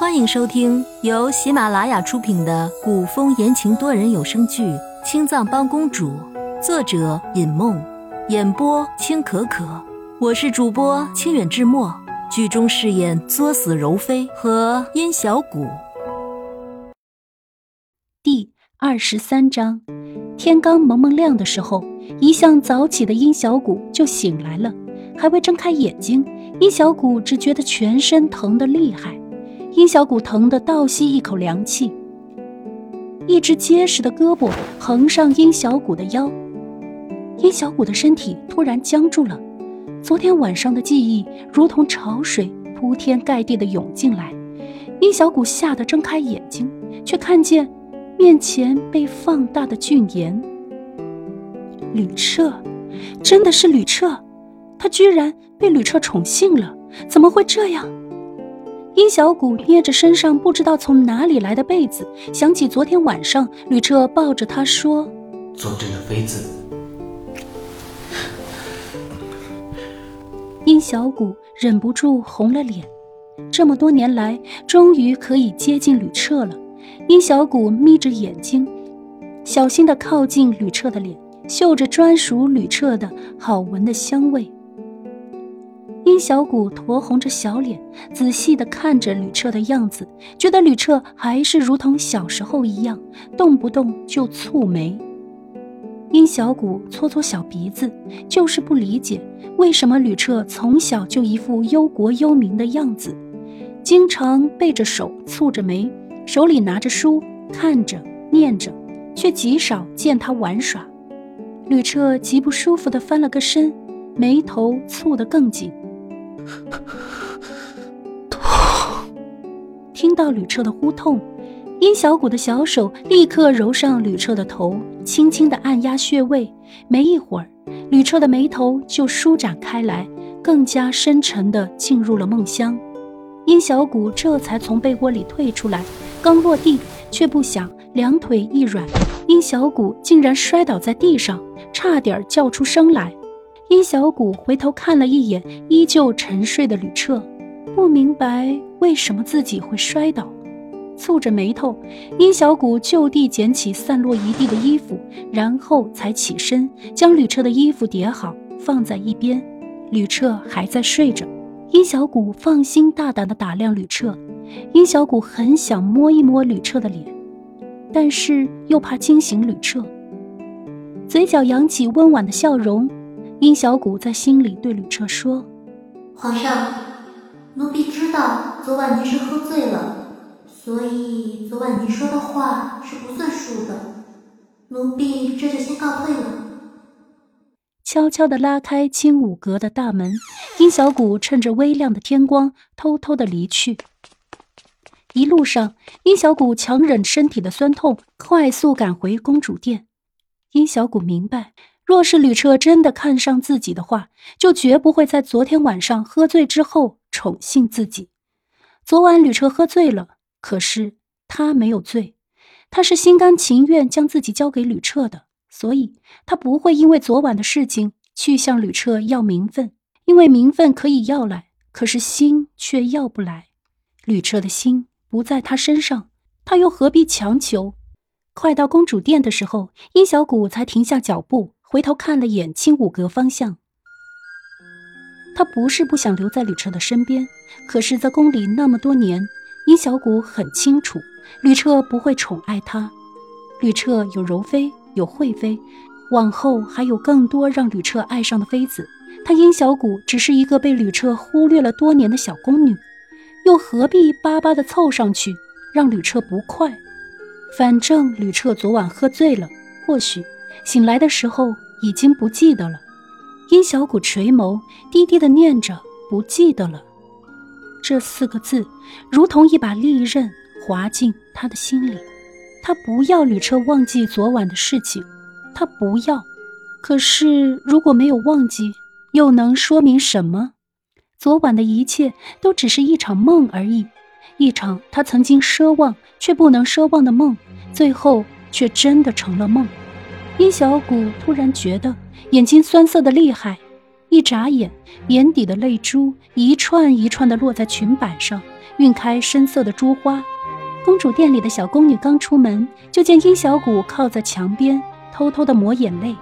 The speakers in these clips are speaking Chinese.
欢迎收听由喜马拉雅出品的古风言情多人有声剧《青藏帮公主》，作者尹梦，演播青可可。我是主播清远志墨，剧中饰演作死柔妃和殷小谷。第二十三章，天刚蒙蒙亮的时候，一向早起的殷小谷就醒来了，还未睁开眼睛，殷小谷只觉得全身疼得厉害。殷小谷疼得倒吸一口凉气，一只结实的胳膊横上殷小谷的腰，殷小谷的身体突然僵住了。昨天晚上的记忆如同潮水铺天盖地的涌进来，殷小谷吓得睁开眼睛，却看见面前被放大的俊颜。吕彻，真的是吕彻，他居然被吕彻宠幸了，怎么会这样？殷小谷捏着身上不知道从哪里来的被子，想起昨天晚上吕彻抱着他说：“做这个妃子。”殷小谷忍不住红了脸。这么多年来，终于可以接近吕彻了。殷小谷眯着眼睛，小心地靠近吕彻的脸，嗅着专属吕彻的好闻的香味。殷小谷酡红着小脸，仔细地看着吕彻的样子，觉得吕彻还是如同小时候一样，动不动就蹙眉。殷小谷搓搓小鼻子，就是不理解为什么吕彻从小就一副忧国忧民的样子，经常背着手蹙着眉，手里拿着书看着念着，却极少见他玩耍。吕彻极不舒服地翻了个身，眉头蹙得更紧。痛！听到吕彻的呼痛，殷小谷的小手立刻揉上吕彻的头，轻轻的按压穴位。没一会儿，吕彻的眉头就舒展开来，更加深沉的进入了梦乡。殷小谷这才从被窝里退出来，刚落地，却不想两腿一软，殷小谷竟然摔倒在地上，差点叫出声来。殷小谷回头看了一眼依旧沉睡的吕彻，不明白为什么自己会摔倒，蹙着眉头，殷小谷就地捡起散落一地的衣服，然后才起身将吕彻的衣服叠好放在一边。吕彻还在睡着，殷小谷放心大胆地打量吕彻。殷小谷很想摸一摸吕彻的脸，但是又怕惊醒吕彻，嘴角扬起温婉的笑容。殷小谷在心里对吕彻说：“皇上，奴婢知道昨晚您是喝醉了，所以昨晚您说的话是不算数的。奴婢这就先告退了。”悄悄地拉开青舞阁的大门，殷小谷趁着微亮的天光偷偷地离去。一路上，殷小谷强忍身体的酸痛，快速赶回公主殿。殷小谷明白。若是吕彻真的看上自己的话，就绝不会在昨天晚上喝醉之后宠幸自己。昨晚吕彻喝醉了，可是他没有醉，他是心甘情愿将自己交给吕彻的，所以他不会因为昨晚的事情去向吕彻要名分，因为名分可以要来，可是心却要不来。吕彻的心不在他身上，他又何必强求？快到公主殿的时候，殷小谷才停下脚步。回头看了眼青舞阁方向，他不是不想留在吕彻的身边，可是，在宫里那么多年，殷小谷很清楚，吕彻不会宠爱他。吕彻有柔妃，有惠妃，往后还有更多让吕彻爱上的妃子。他殷小谷只是一个被吕彻忽略了多年的小宫女，又何必巴巴的凑上去让吕彻不快？反正吕彻昨晚喝醉了，或许。醒来的时候已经不记得了，殷小谷垂眸，低低的念着“不记得了”这四个字，如同一把利刃划进他的心里。他不要吕彻忘记昨晚的事情，他不要。可是如果没有忘记，又能说明什么？昨晚的一切都只是一场梦而已，一场他曾经奢望却不能奢望的梦，最后却真的成了梦。殷小谷突然觉得眼睛酸涩的厉害，一眨眼，眼底的泪珠一串一串的落在裙摆上，晕开深色的珠花。公主殿里的小宫女刚出门，就见殷小谷靠在墙边，偷偷的抹眼泪。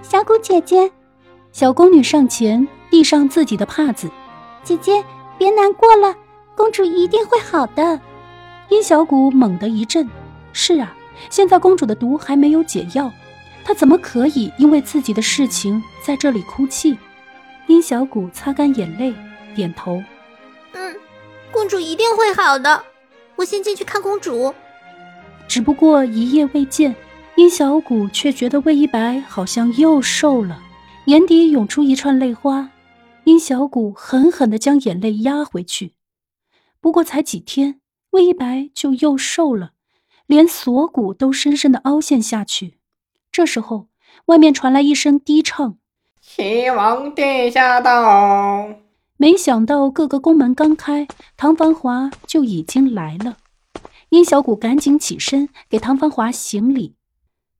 小谷姐姐，小宫女上前递上自己的帕子。姐姐，别难过了，公主一定会好的。殷小谷猛地一震。是啊，现在公主的毒还没有解药，她怎么可以因为自己的事情在这里哭泣？殷小谷擦干眼泪，点头。嗯，公主一定会好的。我先进去看公主。只不过一夜未见，殷小谷却觉得魏一白好像又瘦了，眼底涌出一串泪花。殷小谷狠狠地将眼泪压回去。不过才几天，魏一白就又瘦了，连锁骨都深深地凹陷下去。这时候，外面传来一声低唱：“齐王殿下到。”没想到各个宫门刚开，唐繁华就已经来了。殷小谷赶紧起身给唐繁华行礼。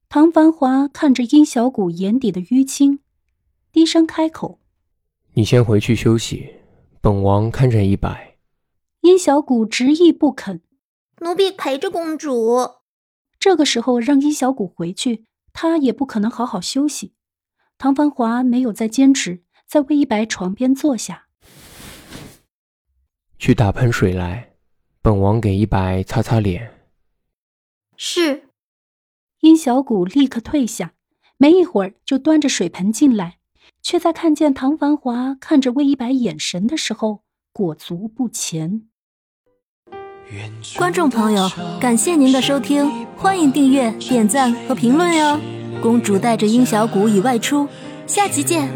唐繁华看着殷小谷眼底的淤青，低声开口：“你先回去休息，本王看着一百。”殷小谷执意不肯：“奴婢陪着公主。”这个时候让殷小谷回去，他也不可能好好休息。唐繁华没有再坚持，在魏一白床边坐下。去打盆水来，本王给一白擦擦脸。是。殷小谷立刻退下，没一会儿就端着水盆进来，却在看见唐繁华看着魏一白眼神的时候，裹足不前。观众朋友，感谢您的收听，欢迎订阅、点赞和评论哟！公主带着殷小谷已外出，下集见。